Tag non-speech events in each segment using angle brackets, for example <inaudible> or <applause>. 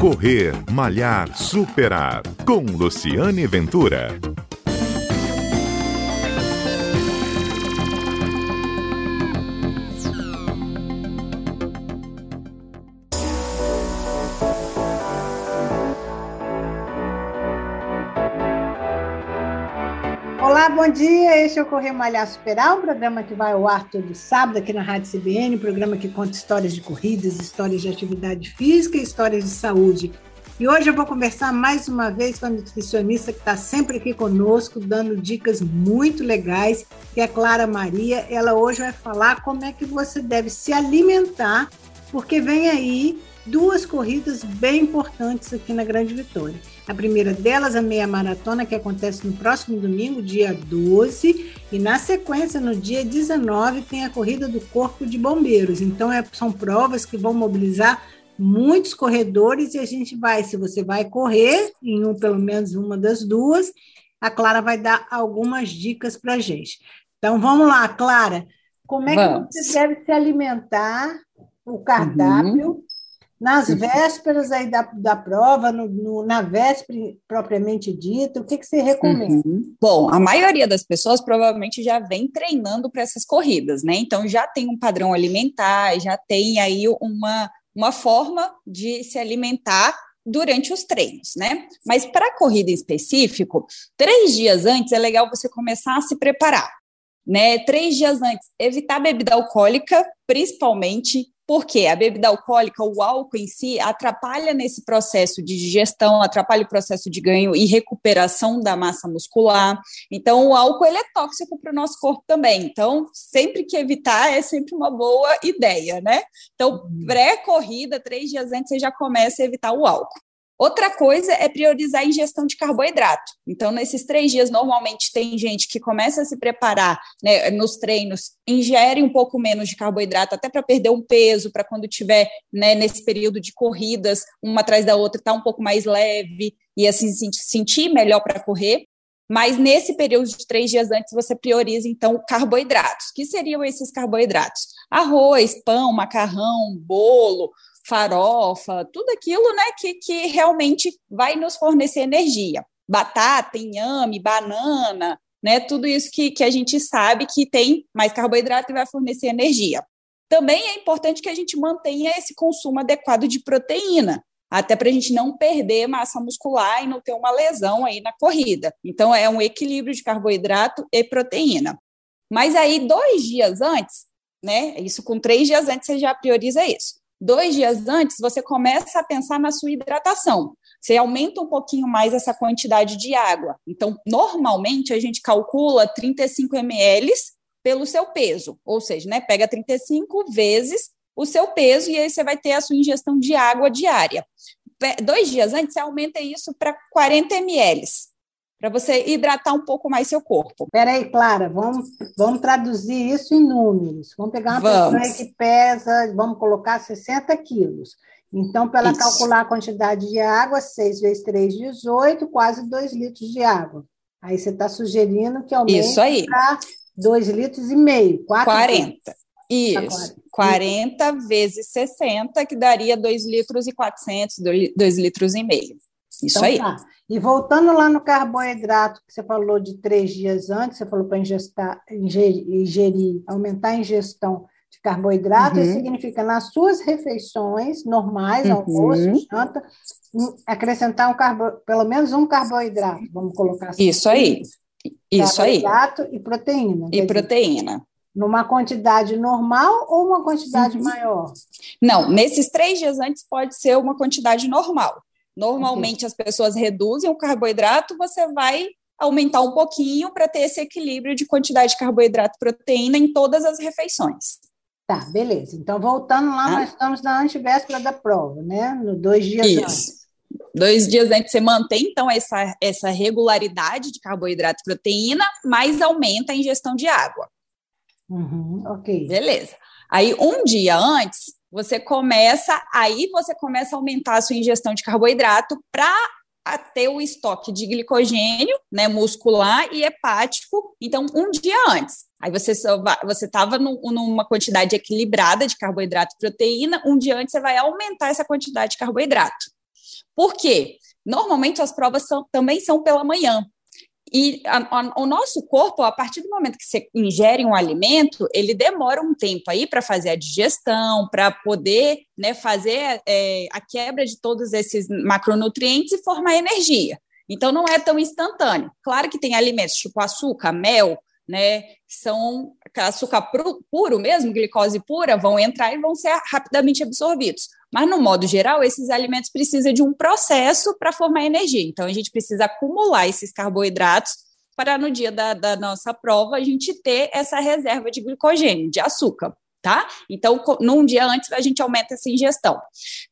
Correr, Malhar, Superar. Com Luciane Ventura. Olá, bom dia. Este é o Correr Malhar Superar, um programa que vai ao ar todo sábado aqui na Rádio CBN, um programa que conta histórias de corridas, histórias de atividade física e histórias de saúde. E hoje eu vou conversar mais uma vez com a nutricionista que está sempre aqui conosco, dando dicas muito legais, que é a Clara Maria. Ela hoje vai falar como é que você deve se alimentar, porque vem aí duas corridas bem importantes aqui na Grande Vitória. A primeira delas, a meia maratona, que acontece no próximo domingo, dia 12, e na sequência, no dia 19, tem a corrida do Corpo de Bombeiros. Então, é, são provas que vão mobilizar muitos corredores e a gente vai, se você vai correr em um, pelo menos uma das duas, a Clara vai dar algumas dicas para a gente. Então, vamos lá, Clara. Como é vamos. que você deve se alimentar, o cardápio, uhum nas vésperas aí da, da prova, no, no, na véspera propriamente dita, o que, que você recomenda? Uhum. Bom, a maioria das pessoas provavelmente já vem treinando para essas corridas, né? Então já tem um padrão alimentar, já tem aí uma, uma forma de se alimentar durante os treinos, né? Mas para a corrida em específico, três dias antes é legal você começar a se preparar. Né, três dias antes, evitar bebida alcoólica, principalmente porque a bebida alcoólica, o álcool em si, atrapalha nesse processo de digestão, atrapalha o processo de ganho e recuperação da massa muscular. Então, o álcool ele é tóxico para o nosso corpo também. Então, sempre que evitar é sempre uma boa ideia, né? Então, uhum. pré-corrida, três dias antes, você já começa a evitar o álcool. Outra coisa é priorizar a ingestão de carboidrato. Então, nesses três dias, normalmente tem gente que começa a se preparar né, nos treinos, ingere um pouco menos de carboidrato, até para perder um peso, para quando tiver né, nesse período de corridas, uma atrás da outra, estar tá um pouco mais leve e assim sentir melhor para correr. Mas nesse período de três dias antes, você prioriza, então, carboidratos. que seriam esses carboidratos? Arroz, pão, macarrão, bolo, farofa, tudo aquilo né, que, que realmente vai nos fornecer energia. Batata, inhame, banana, né, tudo isso que, que a gente sabe que tem mais carboidrato e vai fornecer energia. Também é importante que a gente mantenha esse consumo adequado de proteína, até para a gente não perder massa muscular e não ter uma lesão aí na corrida. Então, é um equilíbrio de carboidrato e proteína. Mas aí, dois dias antes, né? Isso com três dias antes, você já prioriza isso dois dias antes, você começa a pensar na sua hidratação. Você aumenta um pouquinho mais essa quantidade de água. Então, normalmente, a gente calcula 35 ml pelo seu peso, ou seja, né, pega 35 vezes o seu peso e aí você vai ter a sua ingestão de água diária. Dois dias antes, você aumenta isso para 40 ml para você hidratar um pouco mais seu corpo. Espera aí, Clara, vamos, vamos traduzir isso em números. Vamos pegar uma vamos. pessoa que pesa, vamos colocar 60 quilos. Então, para ela calcular a quantidade de água, 6 vezes 3, 18, quase 2 litros de água. Aí você está sugerindo que aumente para 2 litros e meio, 4 40. Litros. Isso, 40 vezes 60, que daria 2 litros e 400, 2 litros e meio. Isso então, aí. Tá. E voltando lá no carboidrato, que você falou de três dias antes, você falou para ingerir, ingerir, aumentar a ingestão de carboidrato, uhum. isso significa nas suas refeições normais, uhum. almoço, janta, acrescentar um carbo, pelo menos um carboidrato, vamos colocar assim. Isso aí. Isso aí. Carboidrato e proteína. E proteína. Numa quantidade normal ou uma quantidade uhum. maior? Não, nesses três dias antes pode ser uma quantidade normal. Normalmente uhum. as pessoas reduzem o carboidrato, você vai aumentar um pouquinho para ter esse equilíbrio de quantidade de carboidrato e proteína em todas as refeições. Tá, beleza. Então, voltando lá, ah. nós estamos na antivéspera da prova, né? No dois dias Isso. antes. Dois dias antes você mantém, então, essa, essa regularidade de carboidrato e proteína, mas aumenta a ingestão de água. Uhum, ok. Beleza. Aí, um dia antes, você começa, aí você começa a aumentar a sua ingestão de carboidrato para ter o estoque de glicogênio, né, muscular e hepático, então um dia antes. Aí você estava numa quantidade equilibrada de carboidrato e proteína, um dia antes você vai aumentar essa quantidade de carboidrato. Por quê? Normalmente as provas são, também são pela manhã. E a, a, o nosso corpo, a partir do momento que você ingere um alimento, ele demora um tempo aí para fazer a digestão, para poder né, fazer é, a quebra de todos esses macronutrientes e formar energia. Então, não é tão instantâneo. Claro que tem alimentos tipo açúcar, mel, né, são açúcar puro mesmo, glicose pura, vão entrar e vão ser rapidamente absorvidos. Mas, no modo geral, esses alimentos precisam de um processo para formar energia. Então, a gente precisa acumular esses carboidratos para, no dia da, da nossa prova, a gente ter essa reserva de glicogênio, de açúcar. Tá? Então, num dia antes, a gente aumenta essa ingestão.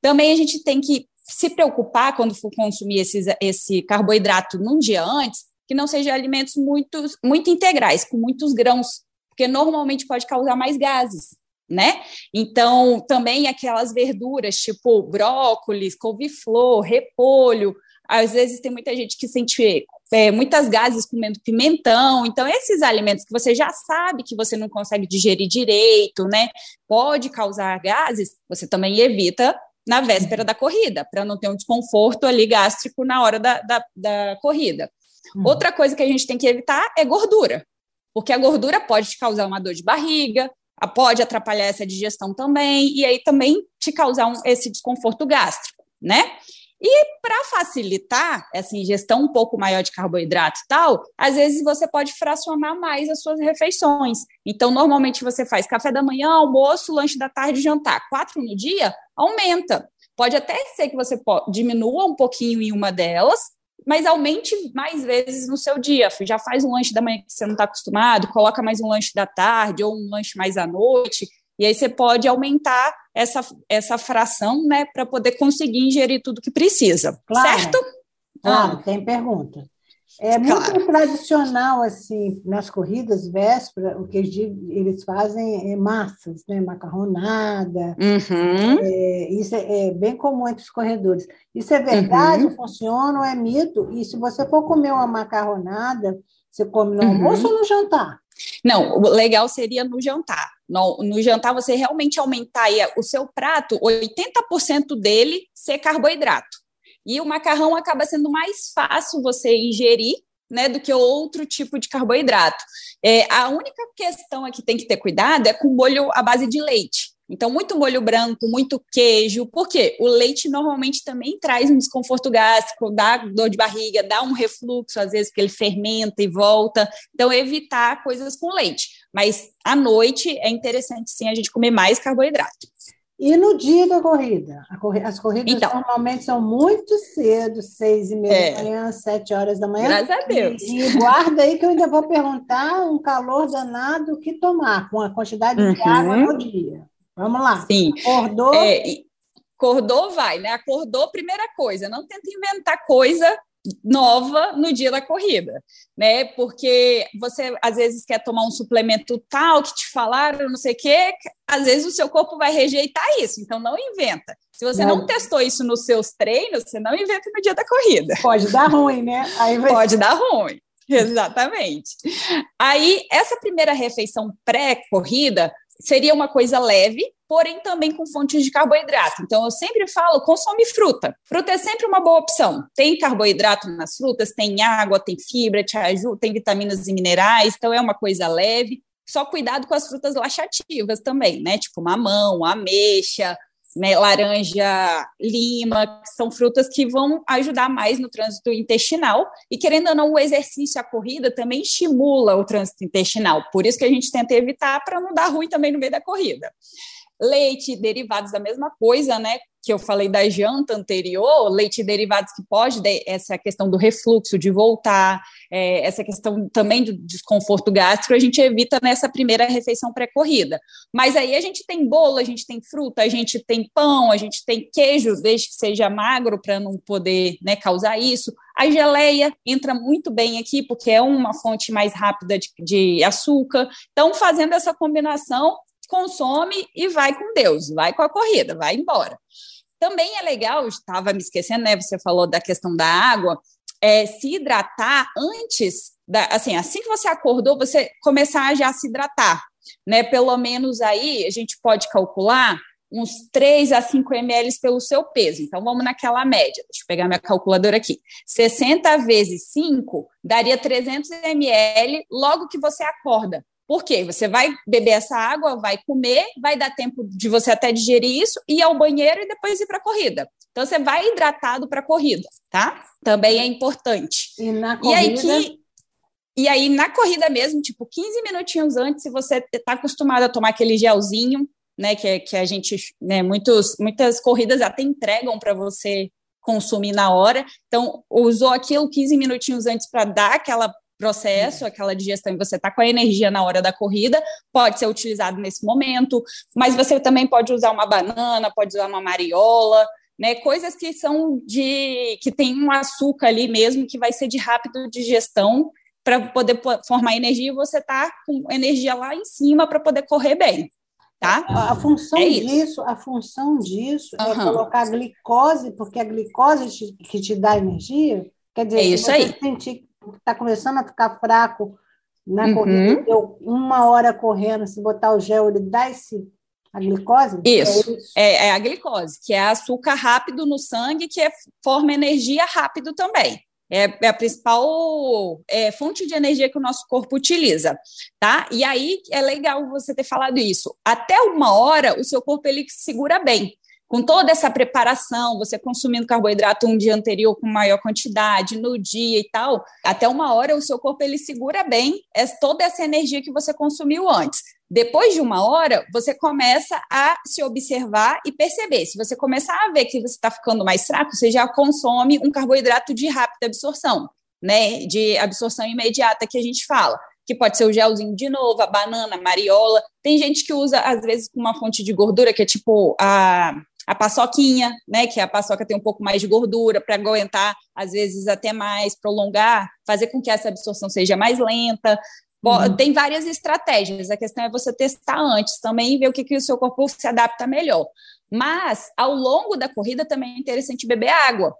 Também a gente tem que se preocupar quando for consumir esses, esse carboidrato num dia antes, que não sejam alimentos muito, muito integrais, com muitos grãos, porque normalmente pode causar mais gases, né? Então, também aquelas verduras, tipo brócolis, couve-flor, repolho, às vezes tem muita gente que sente é, muitas gases comendo pimentão. Então, esses alimentos que você já sabe que você não consegue digerir direito, né? Pode causar gases, você também evita na véspera da corrida, para não ter um desconforto ali gástrico na hora da, da, da corrida. Uhum. Outra coisa que a gente tem que evitar é gordura, porque a gordura pode te causar uma dor de barriga, pode atrapalhar essa digestão também, e aí também te causar um, esse desconforto gástrico, né? E para facilitar essa ingestão um pouco maior de carboidrato e tal, às vezes você pode fracionar mais as suas refeições. Então, normalmente você faz café da manhã, almoço, lanche da tarde, jantar. Quatro no dia, aumenta. Pode até ser que você diminua um pouquinho em uma delas, mas aumente mais vezes no seu dia. Já faz um lanche da manhã que você não está acostumado, coloca mais um lanche da tarde ou um lanche mais à noite, e aí você pode aumentar essa, essa fração, né, para poder conseguir ingerir tudo que precisa. Claro. Certo? Claro, ah. tem pergunta. É muito claro. tradicional, assim, nas corridas véspera, o que eles fazem é massas, né? Macarronada. Uhum. É, isso é, é, bem comum entre os corredores. Isso é verdade, uhum. funciona ou é mito? E se você for comer uma macarronada, você come no uhum. almoço ou no jantar? Não, o legal seria no jantar. No, no jantar, você realmente aumentar o seu prato, 80% dele ser carboidrato. E o macarrão acaba sendo mais fácil você ingerir né, do que outro tipo de carboidrato. É, a única questão aqui que tem que ter cuidado é com molho à base de leite. Então, muito molho branco, muito queijo, porque o leite normalmente também traz um desconforto gástrico, dá dor de barriga, dá um refluxo, às vezes, porque ele fermenta e volta. Então, evitar coisas com leite. Mas à noite é interessante sim a gente comer mais carboidrato. E no dia da corrida? As corridas então, normalmente são muito cedo, seis e meia é, da manhã, sete horas da manhã. Graças a Deus. E, e, guarda aí que eu ainda vou perguntar um calor danado o que tomar, com a quantidade uhum. de água no dia. Vamos lá. Sim. Acordou. É, acordou, vai, né? Acordou, primeira coisa. Não tenta inventar coisa nova no dia da corrida, né? Porque você às vezes quer tomar um suplemento tal que te falaram, não sei o quê, às vezes o seu corpo vai rejeitar isso, então não inventa. Se você não, não testou isso nos seus treinos, você não inventa no dia da corrida. Pode dar ruim, né? Vai... Pode dar ruim. Exatamente. Aí, essa primeira refeição pré-corrida seria uma coisa leve, porém também com fontes de carboidrato. Então, eu sempre falo, consome fruta. Fruta é sempre uma boa opção. Tem carboidrato nas frutas, tem água, tem fibra, te ajuda, tem vitaminas e minerais, então é uma coisa leve. Só cuidado com as frutas laxativas também, né? Tipo mamão, ameixa, né, laranja, lima, que são frutas que vão ajudar mais no trânsito intestinal. E querendo ou não, o exercício, a corrida também estimula o trânsito intestinal. Por isso que a gente tenta evitar para não dar ruim também no meio da corrida leite, derivados da mesma coisa, né? Que eu falei da janta anterior, leite e derivados que pode, essa questão do refluxo, de voltar, é, essa questão também do desconforto gástrico, a gente evita nessa primeira refeição pré-corrida. Mas aí a gente tem bolo, a gente tem fruta, a gente tem pão, a gente tem queijo, desde que seja magro, para não poder né, causar isso. A geleia entra muito bem aqui, porque é uma fonte mais rápida de, de açúcar. Então, fazendo essa combinação, consome e vai com Deus, vai com a corrida, vai embora. Também é legal, estava me esquecendo, né? Você falou da questão da água, é, se hidratar antes, da, assim, assim que você acordou, você começar a já se hidratar, né? Pelo menos aí a gente pode calcular uns 3 a 5 ml pelo seu peso. Então, vamos naquela média. Deixa eu pegar minha calculadora aqui. 60 vezes 5 daria 300 ml logo que você acorda. Por quê? Você vai beber essa água, vai comer, vai dar tempo de você até digerir isso, ir ao banheiro e depois ir para a corrida. Então, você vai hidratado para a corrida, tá? Também é importante. E na corrida... E aí, que, e aí, na corrida mesmo, tipo, 15 minutinhos antes, se você está acostumado a tomar aquele gelzinho, né, que, que a gente, né, muitos, muitas corridas até entregam para você consumir na hora. Então, usou aquilo 15 minutinhos antes para dar aquela processo, aquela digestão, e você está com a energia na hora da corrida, pode ser utilizado nesse momento, mas você também pode usar uma banana, pode usar uma mariola, né? Coisas que são de que tem um açúcar ali mesmo que vai ser de rápida digestão para poder formar energia e você tá com energia lá em cima para poder correr bem. Tá? A função é disso, a função disso uhum. é colocar glicose, porque a glicose que te dá energia, quer dizer, é isso aí. sentir está começando a ficar fraco na uhum. corrida, deu uma hora correndo, se botar o gel, ele dá esse, a glicose? Isso, é, isso. É, é, a glicose, que é açúcar rápido no sangue, que é, forma energia rápido também. É, é, a principal é, fonte de energia que o nosso corpo utiliza, tá? E aí é legal você ter falado isso. Até uma hora, o seu corpo ele segura bem com toda essa preparação, você consumindo carboidrato um dia anterior com maior quantidade, no dia e tal, até uma hora o seu corpo ele segura bem toda essa energia que você consumiu antes. Depois de uma hora, você começa a se observar e perceber. Se você começar a ver que você está ficando mais fraco, você já consome um carboidrato de rápida absorção, né? De absorção imediata que a gente fala que pode ser o gelzinho de novo, a banana, a mariola. Tem gente que usa, às vezes, com uma fonte de gordura, que é tipo a a paçoquinha, né, que a paçoca tem um pouco mais de gordura para aguentar, às vezes até mais, prolongar, fazer com que essa absorção seja mais lenta. Uhum. Tem várias estratégias, a questão é você testar antes também e ver o que, que o seu corpo se adapta melhor. Mas, ao longo da corrida, também é interessante beber água.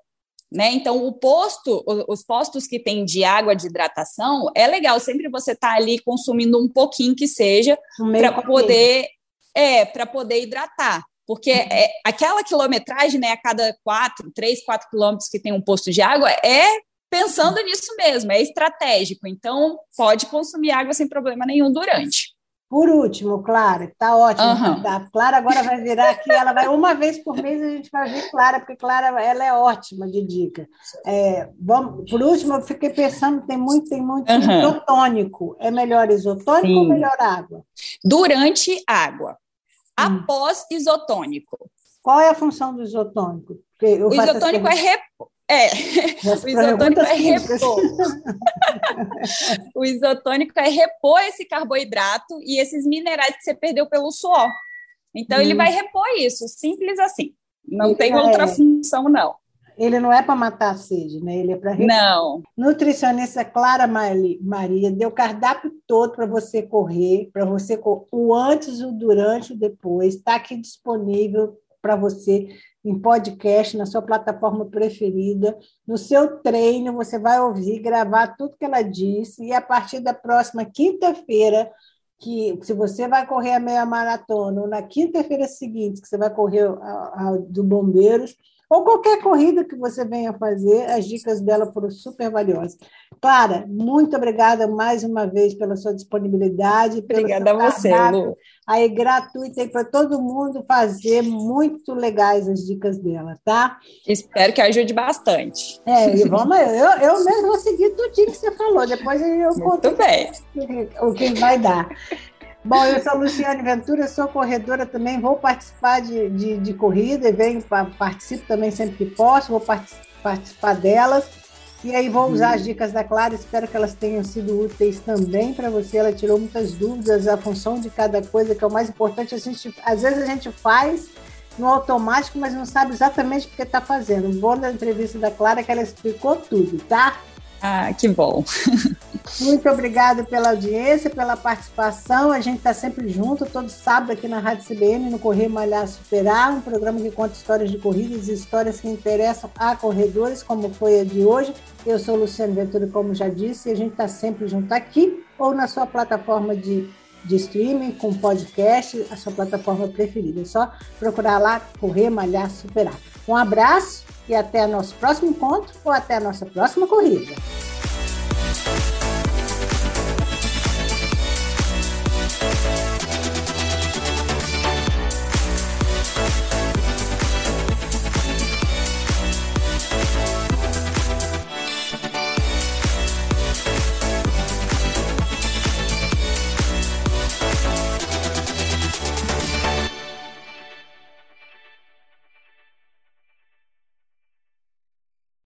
Né? Então, o posto, os postos que tem de água de hidratação, é legal sempre você estar tá ali consumindo um pouquinho que seja para poder é, para poder hidratar. Porque é, aquela quilometragem, né, a cada quatro, três, quatro quilômetros que tem um posto de água, é pensando nisso mesmo, é estratégico. Então, pode consumir água sem problema nenhum durante. Por último, Clara, está ótimo. Uhum. Tá? Clara agora vai virar aqui, ela vai uma vez por mês a gente vai ver Clara, porque Clara ela é ótima de dica. É, vamos, por último, eu fiquei pensando, tem muito, tem muito uhum. isotônico. É melhor isotônico Sim. ou melhor água? Durante água. Hum. após isotônico. Qual é a função do isotônico? <laughs> O isotônico é repor. É, o isotônico é repor. o isotônico é repor esse carboidrato e esses minerais que você perdeu pelo suor. Então, hum. ele vai repor isso, simples assim. Não tem outra é. função, não. Ele não é para matar a sede, né? Ele é para Não. Nutricionista Clara Maria deu cardápio todo para você correr, para você o antes, o durante, o depois. Está aqui disponível para você em podcast, na sua plataforma preferida. No seu treino, você vai ouvir, gravar tudo que ela disse, e a partir da próxima quinta-feira, que se você vai correr a meia maratona, ou na quinta-feira seguinte, que você vai correr a, a, do Bombeiros, ou qualquer corrida que você venha fazer, as dicas dela foram super valiosas. Clara, muito obrigada mais uma vez pela sua disponibilidade. Obrigada a você, Lu. Aí, gratuita aí para todo mundo fazer, muito legais as dicas dela, tá? Espero que ajude bastante. É, e vamos, eu, eu mesmo vou seguir tudo que você falou, depois eu conto muito bem. o que vai dar. Bom, eu sou Luciane Ventura, sou corredora também, vou participar de, de, de corrida, venho, participo também sempre que posso, vou participar delas. E aí vou usar as uhum. dicas da Clara, espero que elas tenham sido úteis também para você. Ela tirou muitas dúvidas, a função de cada coisa, que é o mais importante. A gente, às vezes a gente faz no automático, mas não sabe exatamente o que está fazendo. Bom da entrevista da Clara que ela explicou tudo, tá? Ah, que bom. Muito obrigada pela audiência, pela participação. A gente está sempre junto, todo sábado aqui na Rádio CBN, no Correr Malhar Superar, um programa que conta histórias de corridas e histórias que interessam a corredores, como foi a de hoje. Eu sou Luciano Ventura, como já disse, e a gente está sempre junto aqui ou na sua plataforma de de streaming, com podcast, a sua plataforma preferida. É só procurar lá, correr, malhar, superar. Um abraço e até nosso próximo encontro ou até a nossa próxima corrida. Bye.